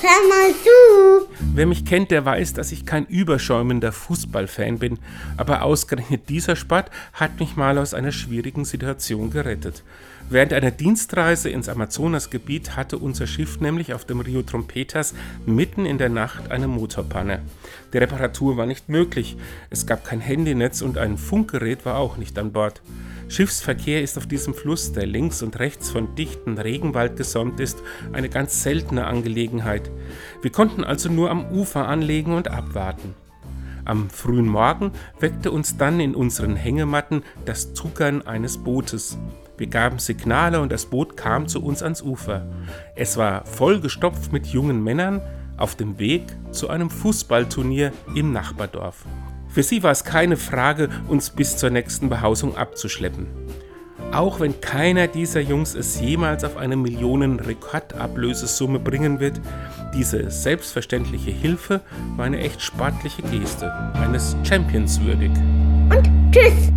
Hör mal zu. Wer mich kennt, der weiß, dass ich kein überschäumender Fußballfan bin, aber ausgerechnet dieser Sport hat mich mal aus einer schwierigen Situation gerettet. Während einer Dienstreise ins Amazonasgebiet hatte unser Schiff nämlich auf dem Rio Trompetas mitten in der Nacht eine Motorpanne. Die Reparatur war nicht möglich, es gab kein Handynetz und ein Funkgerät war auch nicht an Bord. Schiffsverkehr ist auf diesem Fluss, der links und rechts von dichten Regenwald gesäumt ist, eine ganz seltene Angelegenheit. Wir konnten also nur am Ufer anlegen und abwarten. Am frühen Morgen weckte uns dann in unseren Hängematten das Zuckern eines Bootes. Wir gaben Signale und das Boot kam zu uns ans Ufer. Es war vollgestopft mit jungen Männern auf dem Weg zu einem Fußballturnier im Nachbardorf. Für sie war es keine Frage, uns bis zur nächsten Behausung abzuschleppen. Auch wenn keiner dieser Jungs es jemals auf eine Millionen-Rekordablösesumme bringen wird, diese selbstverständliche Hilfe war eine echt sportliche Geste, eines Champions würdig. Und tschüss.